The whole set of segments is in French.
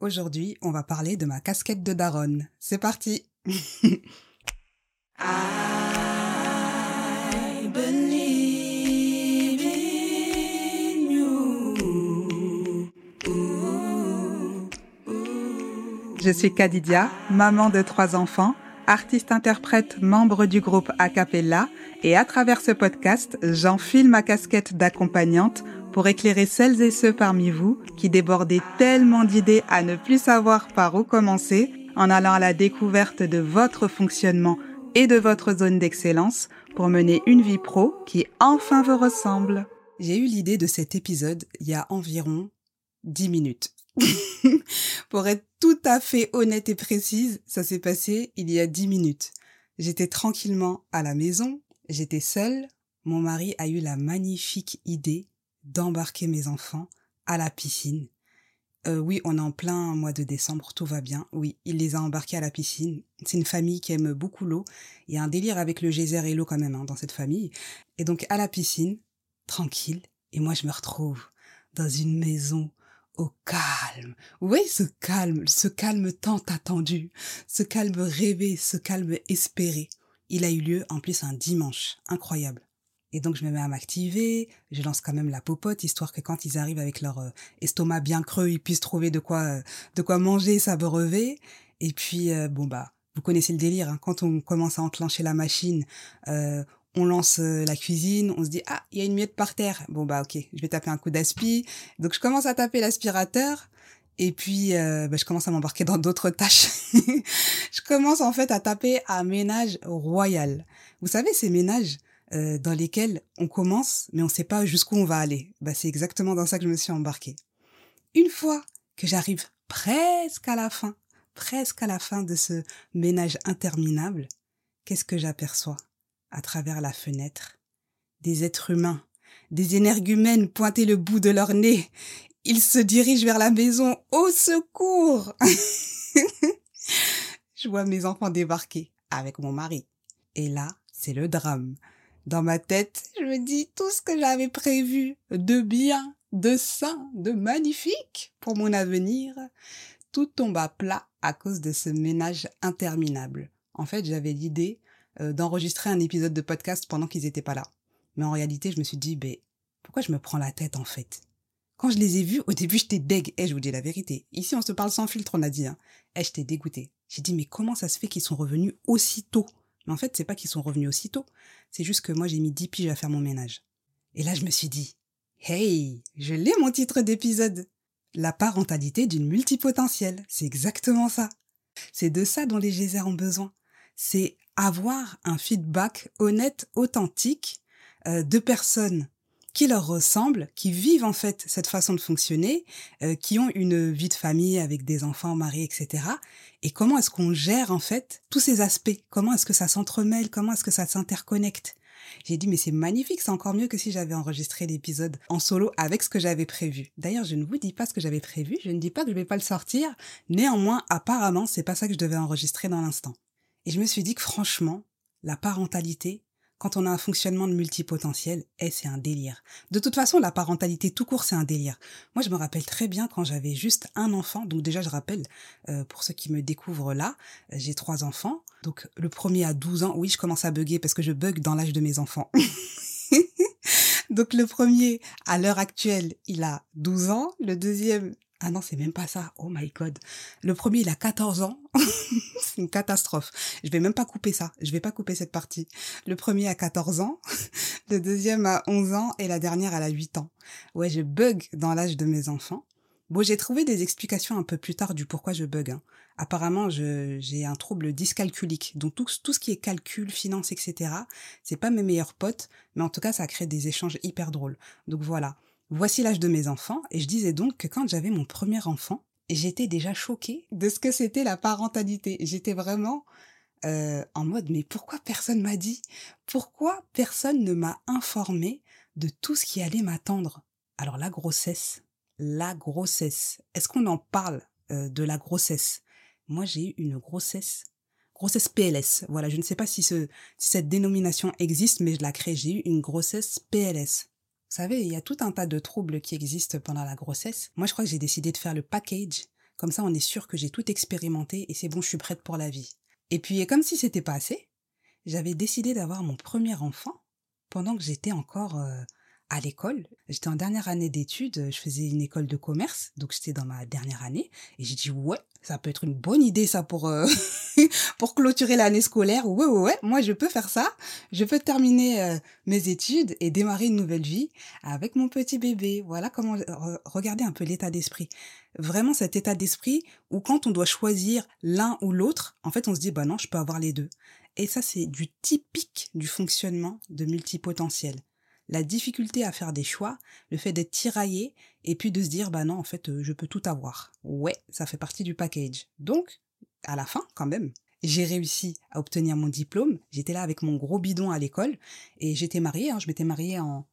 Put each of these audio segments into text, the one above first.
Aujourd'hui, on va parler de ma casquette de daronne. C'est parti. Je suis Kadidia, maman de trois enfants, artiste-interprète, membre du groupe Acapella, et à travers ce podcast, j'enfile ma casquette d'accompagnante pour éclairer celles et ceux parmi vous qui débordaient tellement d'idées à ne plus savoir par où commencer en allant à la découverte de votre fonctionnement et de votre zone d'excellence pour mener une vie pro qui enfin vous ressemble. J'ai eu l'idée de cet épisode il y a environ 10 minutes. pour être tout à fait honnête et précise, ça s'est passé il y a 10 minutes. J'étais tranquillement à la maison, j'étais seule, mon mari a eu la magnifique idée d'embarquer mes enfants à la piscine. Euh, oui, on est en plein mois de décembre, tout va bien. Oui, il les a embarqués à la piscine. C'est une famille qui aime beaucoup l'eau. Il y a un délire avec le geyser et l'eau quand même hein, dans cette famille. Et donc à la piscine, tranquille. Et moi, je me retrouve dans une maison au calme. Oui, ce calme, ce calme tant attendu, ce calme rêvé, ce calme espéré. Il a eu lieu en plus un dimanche. Incroyable. Et donc je me mets à m'activer, je lance quand même la popote histoire que quand ils arrivent avec leur euh, estomac bien creux, ils puissent trouver de quoi euh, de quoi manger, s'abreuver. Et puis euh, bon bah vous connaissez le délire, hein, quand on commence à enclencher la machine, on lance la cuisine, on se dit ah il y a une miette par terre, bon bah ok je vais taper un coup d'aspi. Donc je commence à taper l'aspirateur. Et puis, bah, je commence à m'embarquer dans d'autres tâches. je commence en fait à taper un ménage royal. Vous savez, ces ménages, euh, dans lesquels on commence, mais on ne sait pas jusqu'où on va aller. Bah, c'est exactement dans ça que je me suis embarquée. Une fois que j'arrive presque à la fin, presque à la fin de ce ménage interminable, qu'est-ce que j'aperçois à travers la fenêtre? Des êtres humains, des énergumènes pointés le bout de leur nez. Ils se dirigent vers la maison. Au secours Je vois mes enfants débarquer avec mon mari. Et là, c'est le drame. Dans ma tête, je me dis tout ce que j'avais prévu de bien, de sain, de magnifique pour mon avenir. Tout tombe à plat à cause de ce ménage interminable. En fait, j'avais l'idée euh, d'enregistrer un épisode de podcast pendant qu'ils n'étaient pas là. Mais en réalité, je me suis dit, ben, pourquoi je me prends la tête en fait? Quand je les ai vus, au début, j'étais deg. Eh, je vous dis la vérité. Ici, on se parle sans filtre, on a dit. Hein. Eh, j'étais dégoûté. J'ai dit, mais comment ça se fait qu'ils sont revenus aussitôt? Mais en fait, c'est pas qu'ils sont revenus aussitôt. C'est juste que moi, j'ai mis 10 piges à faire mon ménage. Et là, je me suis dit, hey, je l'ai mon titre d'épisode. La parentalité d'une multipotentielle. C'est exactement ça. C'est de ça dont les geysers ont besoin. C'est avoir un feedback honnête, authentique euh, de personnes qui leur ressemblent, qui vivent en fait cette façon de fonctionner, euh, qui ont une vie de famille avec des enfants, mari, etc. Et comment est-ce qu'on gère en fait tous ces aspects? Comment est-ce que ça s'entremêle? Comment est-ce que ça s'interconnecte? J'ai dit mais c'est magnifique, c'est encore mieux que si j'avais enregistré l'épisode en solo avec ce que j'avais prévu. D'ailleurs, je ne vous dis pas ce que j'avais prévu, je ne dis pas que je vais pas le sortir. Néanmoins, apparemment, c'est pas ça que je devais enregistrer dans l'instant. Et je me suis dit que franchement, la parentalité, quand on a un fonctionnement de multipotentiel, eh, c'est un délire. De toute façon, la parentalité tout court, c'est un délire. Moi, je me rappelle très bien quand j'avais juste un enfant. Donc déjà, je rappelle, euh, pour ceux qui me découvrent là, euh, j'ai trois enfants. Donc le premier a 12 ans. Oui, je commence à bugger parce que je bug dans l'âge de mes enfants. Donc le premier, à l'heure actuelle, il a 12 ans. Le deuxième, ah non, c'est même pas ça. Oh my god. Le premier, il a 14 ans. c'est une catastrophe. Je vais même pas couper ça. Je vais pas couper cette partie. Le premier a 14 ans. Le deuxième a 11 ans. Et la dernière, elle a 8 ans. Ouais, je bug dans l'âge de mes enfants. Bon, j'ai trouvé des explications un peu plus tard du pourquoi je bug. Hein. Apparemment, j'ai un trouble dyscalculique. Donc tout, tout ce qui est calcul, finance, etc., c'est pas mes meilleurs potes, mais en tout cas, ça crée des échanges hyper drôles. Donc voilà. Voici l'âge de mes enfants, et je disais donc que quand j'avais mon premier enfant, j'étais déjà choquée de ce que c'était la parentalité. J'étais vraiment euh, en mode mais pourquoi personne m'a dit? Pourquoi personne ne m'a informé de tout ce qui allait m'attendre? Alors la grossesse, la grossesse. Est-ce qu'on en parle euh, de la grossesse? Moi j'ai eu une grossesse grossesse PLS. Voilà, je ne sais pas si, ce, si cette dénomination existe, mais je la crée. J'ai eu une grossesse PLS. Vous savez, il y a tout un tas de troubles qui existent pendant la grossesse. Moi, je crois que j'ai décidé de faire le package. Comme ça, on est sûr que j'ai tout expérimenté et c'est bon, je suis prête pour la vie. Et puis, comme si c'était pas assez, j'avais décidé d'avoir mon premier enfant pendant que j'étais encore euh, à l'école. J'étais en dernière année d'études, je faisais une école de commerce, donc j'étais dans ma dernière année, et j'ai dit ouais, ça peut être une bonne idée ça pour euh, pour clôturer l'année scolaire. Ouais ouais ouais, moi je peux faire ça, je peux terminer euh, mes études et démarrer une nouvelle vie avec mon petit bébé. Voilà comment regardez un peu l'état d'esprit. Vraiment cet état d'esprit où quand on doit choisir l'un ou l'autre, en fait on se dit bah non, je peux avoir les deux. Et ça c'est du typique du fonctionnement de multipotentiel la difficulté à faire des choix, le fait d'être tiraillé, et puis de se dire, bah non, en fait, euh, je peux tout avoir. Ouais, ça fait partie du package. Donc, à la fin, quand même, j'ai réussi à obtenir mon diplôme. J'étais là avec mon gros bidon à l'école, et j'étais mariée, hein, je m'étais mariée en...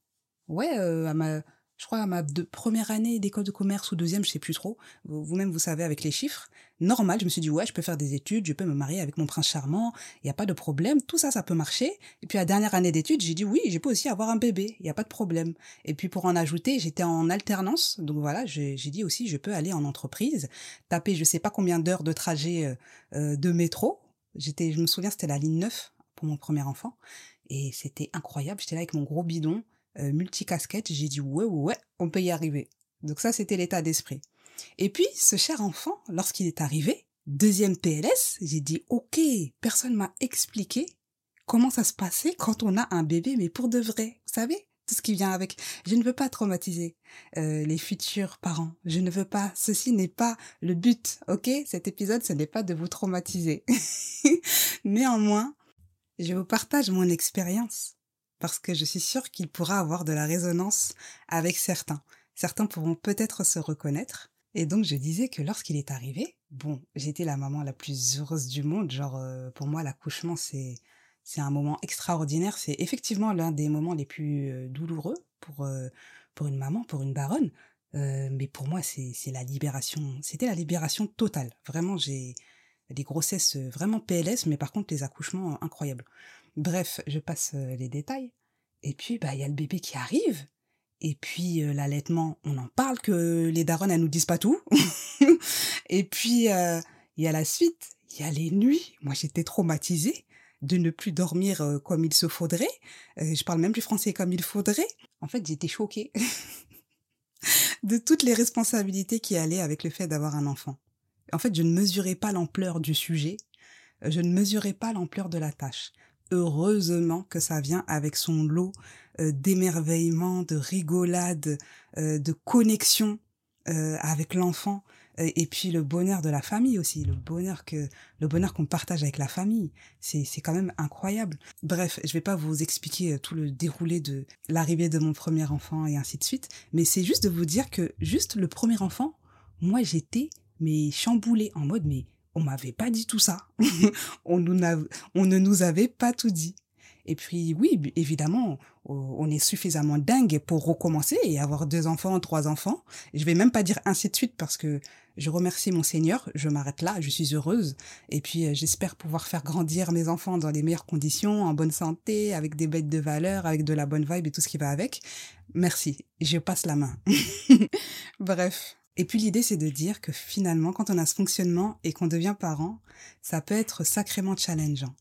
Ouais, euh, à ma je crois à ma première année d'école de commerce ou deuxième, je sais plus trop. Vous-même, vous savez avec les chiffres. Normal, je me suis dit, ouais, je peux faire des études, je peux me marier avec mon prince charmant, il n'y a pas de problème, tout ça, ça peut marcher. Et puis, la dernière année d'études, j'ai dit, oui, je peux aussi avoir un bébé, il n'y a pas de problème. Et puis, pour en ajouter, j'étais en alternance, donc voilà, j'ai dit aussi, je peux aller en entreprise, taper je sais pas combien d'heures de trajet euh, euh, de métro. J'étais, je me souviens, c'était la ligne 9 pour mon premier enfant. Et c'était incroyable, j'étais là avec mon gros bidon, euh, multicasquette, j'ai dit ouais, ouais, ouais, on peut y arriver. Donc ça, c'était l'état d'esprit. Et puis, ce cher enfant, lorsqu'il est arrivé, deuxième PLS, j'ai dit ok, personne m'a expliqué comment ça se passait quand on a un bébé, mais pour de vrai, vous savez tout ce qui vient avec. Je ne veux pas traumatiser euh, les futurs parents. Je ne veux pas. Ceci n'est pas le but, ok? Cet épisode, ce n'est pas de vous traumatiser. Néanmoins, je vous partage mon expérience parce que je suis sûre qu'il pourra avoir de la résonance avec certains. Certains pourront peut-être se reconnaître. Et donc je disais que lorsqu'il est arrivé, bon, j'étais la maman la plus heureuse du monde. Genre euh, pour moi l'accouchement c'est c'est un moment extraordinaire. C'est effectivement l'un des moments les plus euh, douloureux pour euh, pour une maman, pour une baronne. mais pour moi c'est c'est la libération. C'était la libération totale. Vraiment j'ai des grossesses vraiment PLS, mais par contre les accouchements incroyables. Bref, je passe euh, les détails. Et puis, bah, il y a le bébé qui arrive. Et puis, euh, l'allaitement, on en parle que les darons, elles nous disent pas tout. et puis, euh, il y a la suite. Il y a les nuits. Moi, j'étais traumatisée de ne plus dormir comme il se faudrait. je parle même plus français comme il faudrait. En fait, j'étais choquée de toutes les responsabilités qui allaient avec le fait d'avoir un enfant. En fait, je ne mesurais pas l'ampleur du sujet. Je ne mesurais pas l'ampleur de la tâche heureusement que ça vient avec son lot euh, d'émerveillement, de rigolade, euh, de connexion euh, avec l'enfant et puis le bonheur de la famille aussi, le bonheur que le bonheur qu'on partage avec la famille, c'est quand même incroyable. Bref, je vais pas vous expliquer tout le déroulé de l'arrivée de mon premier enfant et ainsi de suite, mais c'est juste de vous dire que juste le premier enfant, moi j'étais mais chamboulée en mode mais on m'avait pas dit tout ça. on, nous on ne nous avait pas tout dit. Et puis oui, évidemment, on est suffisamment dingue pour recommencer et avoir deux enfants, trois enfants. Je vais même pas dire ainsi de suite parce que je remercie mon Seigneur, je m'arrête là, je suis heureuse. Et puis euh, j'espère pouvoir faire grandir mes enfants dans les meilleures conditions, en bonne santé, avec des bêtes de valeur, avec de la bonne vibe et tout ce qui va avec. Merci, je passe la main. Bref, et puis l'idée, c'est de dire que finalement, quand on a ce fonctionnement et qu'on devient parent, ça peut être sacrément challengeant.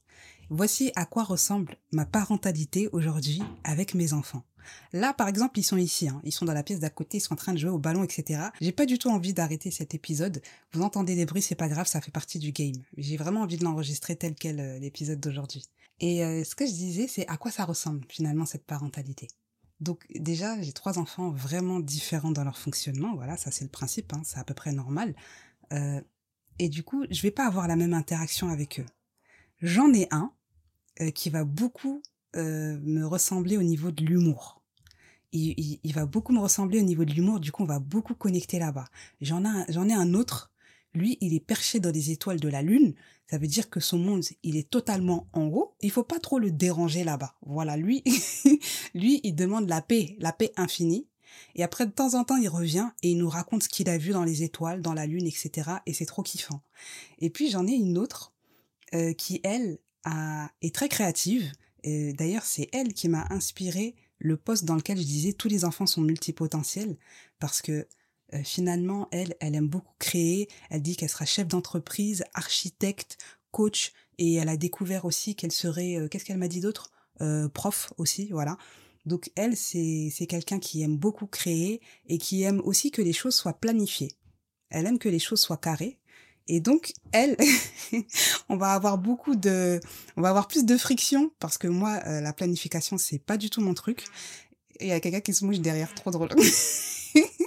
Voici à quoi ressemble ma parentalité aujourd'hui avec mes enfants. Là, par exemple, ils sont ici, hein. ils sont dans la pièce d'à côté, ils sont en train de jouer au ballon, etc. J'ai pas du tout envie d'arrêter cet épisode. Vous entendez des bruits, c'est pas grave, ça fait partie du game. J'ai vraiment envie de l'enregistrer tel quel euh, l'épisode d'aujourd'hui. Et euh, ce que je disais, c'est à quoi ça ressemble finalement cette parentalité? Donc déjà, j'ai trois enfants vraiment différents dans leur fonctionnement. Voilà, ça c'est le principe, hein, c'est à peu près normal. Euh, et du coup, je vais pas avoir la même interaction avec eux. J'en ai un euh, qui va beaucoup euh, me ressembler au niveau de l'humour. Il, il, va beaucoup me ressembler au niveau de l'humour, du coup on va beaucoup connecter là-bas. J'en ai un autre lui, il est perché dans les étoiles de la Lune. Ça veut dire que son monde, il est totalement en haut. Il faut pas trop le déranger là-bas. Voilà, lui, lui, il demande la paix, la paix infinie. Et après, de temps en temps, il revient et il nous raconte ce qu'il a vu dans les étoiles, dans la Lune, etc. Et c'est trop kiffant. Et puis, j'en ai une autre euh, qui, elle, a, est très créative. D'ailleurs, c'est elle qui m'a inspiré le poste dans lequel je disais tous les enfants sont multipotentiels parce que euh, finalement, elle, elle aime beaucoup créer. Elle dit qu'elle sera chef d'entreprise, architecte, coach, et elle a découvert aussi qu'elle serait, euh, qu'est-ce qu'elle m'a dit d'autre? Euh, Prof aussi, voilà. Donc elle, c'est quelqu'un qui aime beaucoup créer et qui aime aussi que les choses soient planifiées. Elle aime que les choses soient carrées. Et donc, elle, on va avoir beaucoup de, on va avoir plus de friction parce que moi, la planification, c'est pas du tout mon truc. Il y a quelqu'un qui se mouche derrière, trop drôle.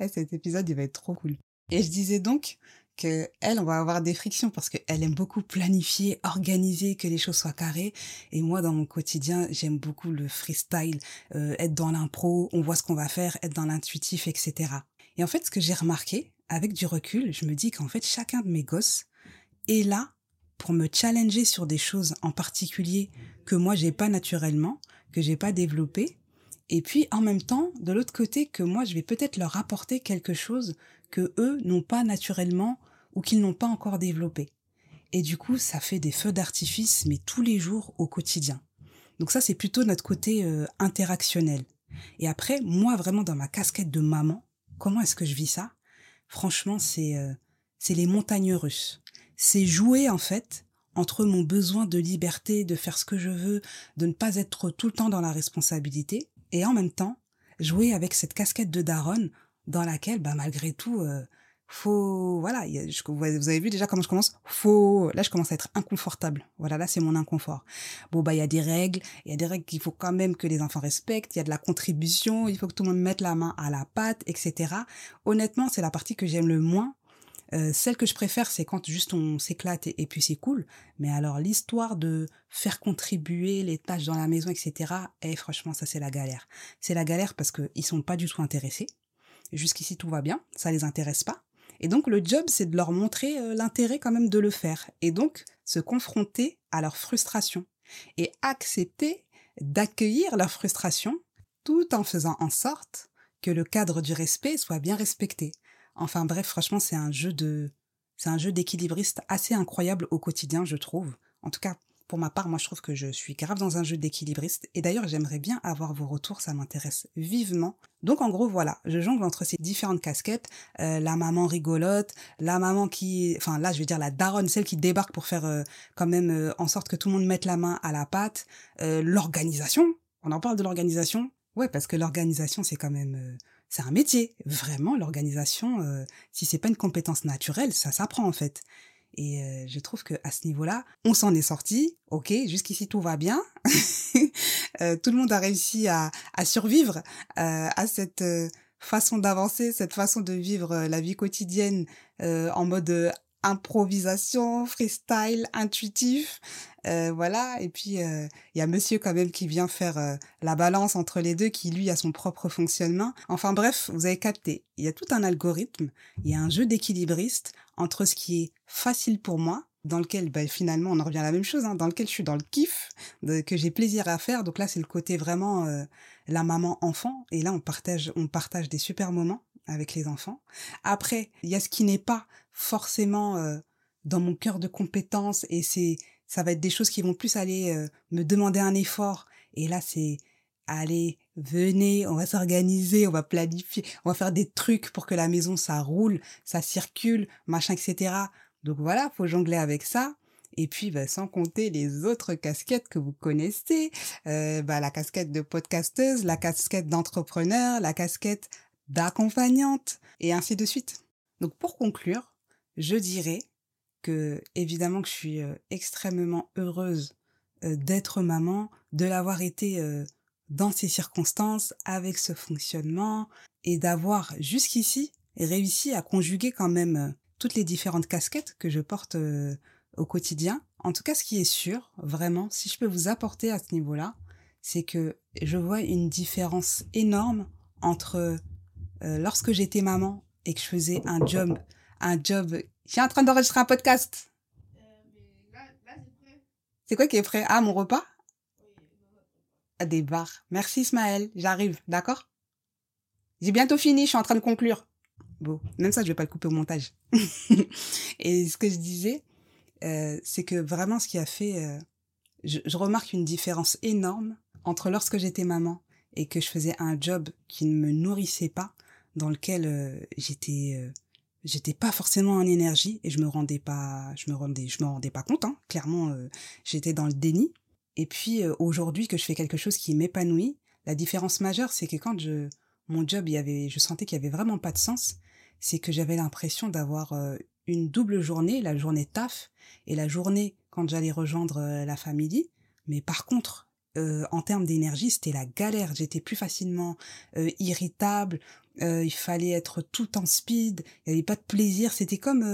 Eh, cet épisode, il va être trop cool. Et je disais donc que elle, on va avoir des frictions parce qu'elle aime beaucoup planifier, organiser, que les choses soient carrées. Et moi, dans mon quotidien, j'aime beaucoup le freestyle, euh, être dans l'impro, on voit ce qu'on va faire, être dans l'intuitif, etc. Et en fait, ce que j'ai remarqué, avec du recul, je me dis qu'en fait, chacun de mes gosses est là pour me challenger sur des choses en particulier que moi, j'ai pas naturellement, que j'ai pas développé, et puis en même temps, de l'autre côté, que moi, je vais peut-être leur apporter quelque chose que eux n'ont pas naturellement ou qu'ils n'ont pas encore développé. Et du coup, ça fait des feux d'artifice, mais tous les jours au quotidien. Donc ça, c'est plutôt notre côté euh, interactionnel. Et après, moi, vraiment, dans ma casquette de maman, comment est-ce que je vis ça? Franchement, c'est euh, c'est les montagnes russes. C'est jouer, en fait, entre mon besoin de liberté, de faire ce que je veux, de ne pas être tout le temps dans la responsabilité, et en même temps jouer avec cette casquette de daronne dans laquelle, bah, malgré tout, euh, faut, voilà, vous avez vu déjà comment je commence, faut, là, je commence à être inconfortable. Voilà, là, c'est mon inconfort. Bon, bah, il y a des règles, il y a des règles qu'il faut quand même que les enfants respectent, il y a de la contribution, il faut que tout le monde mette la main à la pâte, etc. Honnêtement, c'est la partie que j'aime le moins euh, celle que je préfère, c'est quand juste on s'éclate et, puis c'est cool. Mais alors l'histoire de faire contribuer les tâches dans la maison, etc. Eh, franchement, ça c'est la galère. C'est la galère parce qu'ils sont pas du tout intéressés. Jusqu'ici tout va bien, ça les intéresse pas. Et donc le job, c'est de leur montrer euh, l'intérêt quand même de le faire. Et donc se confronter à leur frustration et accepter d'accueillir leur frustration tout en faisant en sorte que le cadre du respect soit bien respecté. Enfin bref, franchement, c'est un jeu de, c'est un jeu d'équilibriste assez incroyable au quotidien, je trouve. En tout cas, pour ma part, moi, je trouve que je suis grave dans un jeu d'équilibriste. Et d'ailleurs, j'aimerais bien avoir vos retours, ça m'intéresse vivement. Donc, en gros, voilà, je jongle entre ces différentes casquettes. Euh, la maman rigolote, la maman qui... Enfin, là, je vais dire la daronne, celle qui débarque pour faire euh, quand même euh, en sorte que tout le monde mette la main à la pâte. l'organisation, on en parle de l'organisation? Ouais, parce que l'organisation, c'est quand même c'est un métier. Vraiment, l'organisation, euh, si c'est pas une compétence naturelle, ça s'apprend en fait. Et euh, je trouve que à ce niveau-là, on s'en est sorti. Ok, jusqu'ici tout va bien. euh, tout le monde a réussi à, à survivre euh, à cette façon d'avancer, cette façon de vivre la vie quotidienne en mode improvisation, freestyle, intuitif. Euh, voilà, et puis il euh, y a monsieur quand même qui vient faire euh, la balance entre les deux, qui lui a son propre fonctionnement. Enfin bref, vous avez capté, il y a tout un algorithme, il y a un jeu d'équilibriste entre ce qui est facile pour moi, dans lequel ben, finalement on en revient à la même chose, hein, dans lequel je suis dans le kiff, que j'ai plaisir à faire. Donc là c'est le côté vraiment la maman enfant, et là on partage, on partage des super moments avec les enfants. Après, il y a ce qui n'est pas forcément euh, dans mon cœur de compétence et c'est ça va être des choses qui vont plus aller euh, me demander un effort. Et là c'est allez venez on va s'organiser on va planifier on va faire des trucs pour que la maison ça roule ça circule machin etc donc voilà faut jongler avec ça. Et puis, bah, sans compter les autres casquettes que vous connaissez, euh, bah, la casquette de podcasteuse, la casquette d'entrepreneur, la casquette d'accompagnante, et ainsi de suite. Donc pour conclure, je dirais que évidemment que je suis euh, extrêmement heureuse euh, d'être maman, de l'avoir été euh, dans ces circonstances, avec ce fonctionnement, et d'avoir jusqu'ici réussi à conjuguer quand même toutes les différentes casquettes que je porte au quotidien. En tout cas, ce qui est sûr, vraiment, si je peux vous apporter à ce niveau-là, c'est que je vois une différence énorme entre lorsque j'étais maman et que je faisais un job un job. Je suis en train d'enregistrer un podcast. c'est quoi qui est prêt? Ah, mon repas? Oui, Des barres. Merci Ismaël, j'arrive, d'accord? J'ai bientôt fini, je suis en train de conclure. Bon, même ça, je vais pas le couper au montage. et ce que je disais, euh, c'est que vraiment ce qui a fait... Euh, je, je remarque une différence énorme entre lorsque j'étais maman et que je faisais un job qui ne me nourrissait pas dans lequel j'étais j'étais pas forcément en énergie et je me rendais pas je me rendais je me rendais pas compte hein. clairement j'étais dans le déni et puis aujourd'hui que je fais quelque chose qui m'épanouit la différence majeure c'est que quand je mon job il y avait je sentais qu'il y avait vraiment pas de sens c'est que j'avais l'impression d'avoir une double journée la journée taf et la journée quand j'allais rejoindre la famille mais par contre euh, en termes d'énergie, c'était la galère. J'étais plus facilement euh, irritable. Euh, il fallait être tout en speed. Il n'y avait pas de plaisir. C'était comme,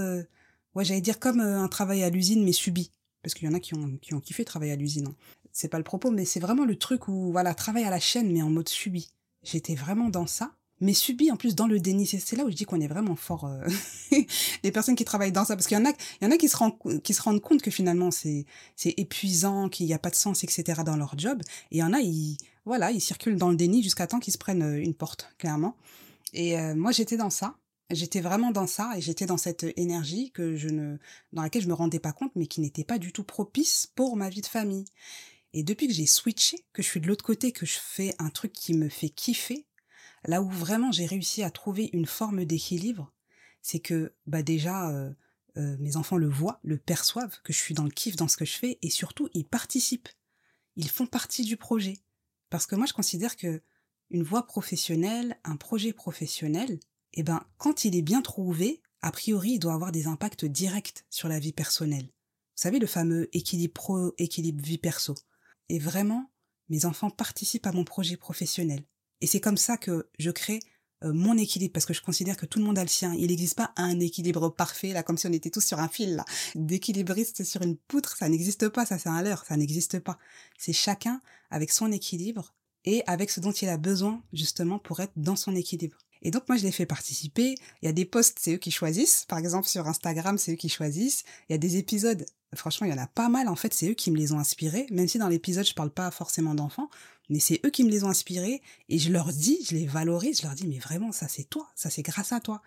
ouais, j'allais dire comme un travail à l'usine mais subi. Parce qu'il y en a qui ont, qui ont kiffé travailler à l'usine. Hein. C'est pas le propos, mais c'est vraiment le truc où, voilà, travail à la chaîne mais en mode subi. J'étais vraiment dans ça mais subi en plus dans le déni. C'est là où je dis qu'on est vraiment fort, euh, les personnes qui travaillent dans ça, parce qu'il y en a, il y en a qui se rendent, qui se rendent compte que finalement c'est, c'est épuisant, qu'il n'y a pas de sens, etc. dans leur job. Et il y en a, ils, voilà, ils circulent dans le déni jusqu'à temps qu'ils se prennent euh, une porte, clairement. Et euh, moi, j'étais dans ça. J'étais vraiment dans ça et j'étais dans cette énergie que je ne, dans laquelle je me rendais pas compte, mais qui n'était pas du tout propice pour ma vie de famille. Et depuis que j'ai switché, que je suis de l'autre côté, que je fais un truc qui me fait kiffer, Là où vraiment j'ai réussi à trouver une forme d'équilibre, c'est que bah déjà euh, euh, mes enfants le voient, le perçoivent, que je suis dans le kiff dans ce que je fais, et surtout ils participent. Ils font partie du projet. Parce que moi je considère que une voie professionnelle, un projet professionnel, eh ben quand il est bien trouvé, a priori il doit avoir des impacts directs sur la vie personnelle. Vous savez le fameux équilibre pro, équilibre vie perso. Et vraiment, mes enfants participent à mon projet professionnel. Et c'est comme ça que je crée euh, mon équilibre, parce que je considère que tout le monde a le sien. Il n'existe pas un équilibre parfait, là, comme si on était tous sur un fil, là. D'équilibriste sur une poutre, ça n'existe pas, ça c'est un leurre, ça n'existe pas. C'est chacun avec son équilibre et avec ce dont il a besoin, justement, pour être dans son équilibre. Et donc moi je les fais participer. Il y a des posts, c'est eux qui choisissent. Par exemple sur Instagram, c'est eux qui choisissent. Il y a des épisodes, franchement il y en a pas mal. En fait c'est eux qui me les ont inspirés. Même si dans l'épisode je parle pas forcément d'enfants, mais c'est eux qui me les ont inspirés et je leur dis, je les valorise, je leur dis mais vraiment ça c'est toi, ça c'est grâce à toi.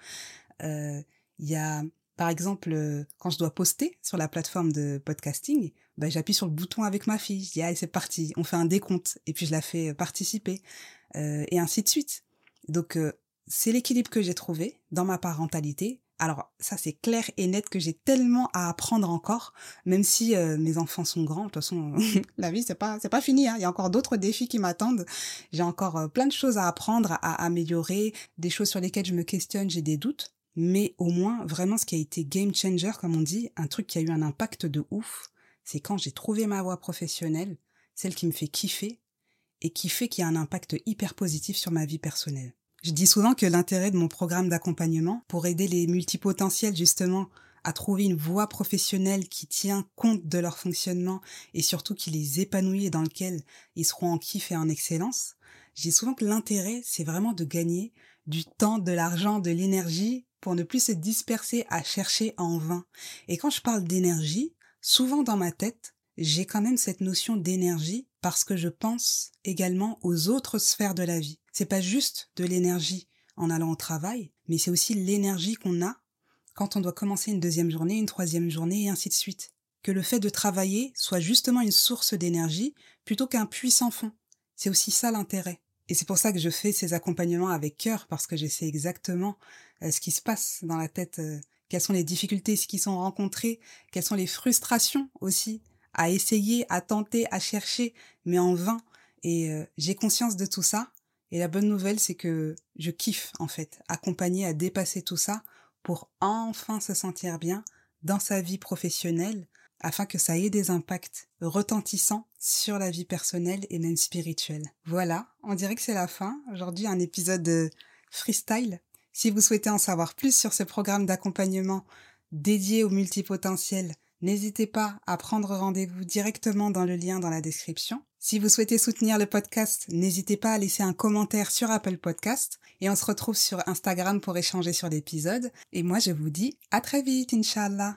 Euh, il y a par exemple euh, quand je dois poster sur la plateforme de podcasting, ben, j'appuie sur le bouton avec ma fille, je dis allez c'est parti, on fait un décompte et puis je la fais participer euh, et ainsi de suite. Donc c'est l'équilibre que j'ai trouvé dans ma parentalité alors ça c'est clair et net que j'ai tellement à apprendre encore, même si euh, mes enfants sont grands. De toute façon, la vie c'est pas c'est pas fini. Hein. Il y a encore d'autres défis qui m'attendent. J'ai encore euh, plein de choses à apprendre, à améliorer, des choses sur lesquelles je me questionne, j'ai des doutes. Mais au moins vraiment ce qui a été game changer comme on dit, un truc qui a eu un impact de ouf, c'est quand j'ai trouvé ma voie professionnelle, celle qui me fait kiffer et qui fait qu'il y a un impact hyper positif sur ma vie personnelle. Je dis souvent que l'intérêt de mon programme d'accompagnement pour aider les multipotentiels justement à trouver une voie professionnelle qui tient compte de leur fonctionnement et surtout qui les épanouit et dans lequel ils seront en kiff et en excellence, je dis souvent que l'intérêt, c'est vraiment de gagner du temps, de l'argent, de l'énergie pour ne plus se disperser à chercher en vain. Et quand je parle d'énergie, souvent dans ma tête, j'ai quand même cette notion d'énergie parce que je pense également aux autres sphères de la vie. C'est pas juste de l'énergie en allant au travail, mais c'est aussi l'énergie qu'on a quand on doit commencer une deuxième journée, une troisième journée et ainsi de suite. Que le fait de travailler soit justement une source d'énergie plutôt qu'un puissant fond. C'est aussi ça l'intérêt. Et c'est pour ça que je fais ces accompagnements avec cœur, parce que je sais exactement euh, ce qui se passe dans la tête, euh, quelles sont les difficultés qui sont rencontrées, quelles sont les frustrations aussi, à essayer, à tenter, à chercher, mais en vain. Et euh, j'ai conscience de tout ça, et la bonne nouvelle, c'est que je kiffe, en fait, accompagner à dépasser tout ça pour enfin se sentir bien dans sa vie professionnelle afin que ça ait des impacts retentissants sur la vie personnelle et même spirituelle. Voilà, on dirait que c'est la fin. Aujourd'hui, un épisode de freestyle. Si vous souhaitez en savoir plus sur ce programme d'accompagnement dédié aux multipotentiels, n'hésitez pas à prendre rendez-vous directement dans le lien dans la description. Si vous souhaitez soutenir le podcast, n'hésitez pas à laisser un commentaire sur Apple Podcast et on se retrouve sur Instagram pour échanger sur l'épisode. Et moi, je vous dis à très vite, Inch'Allah.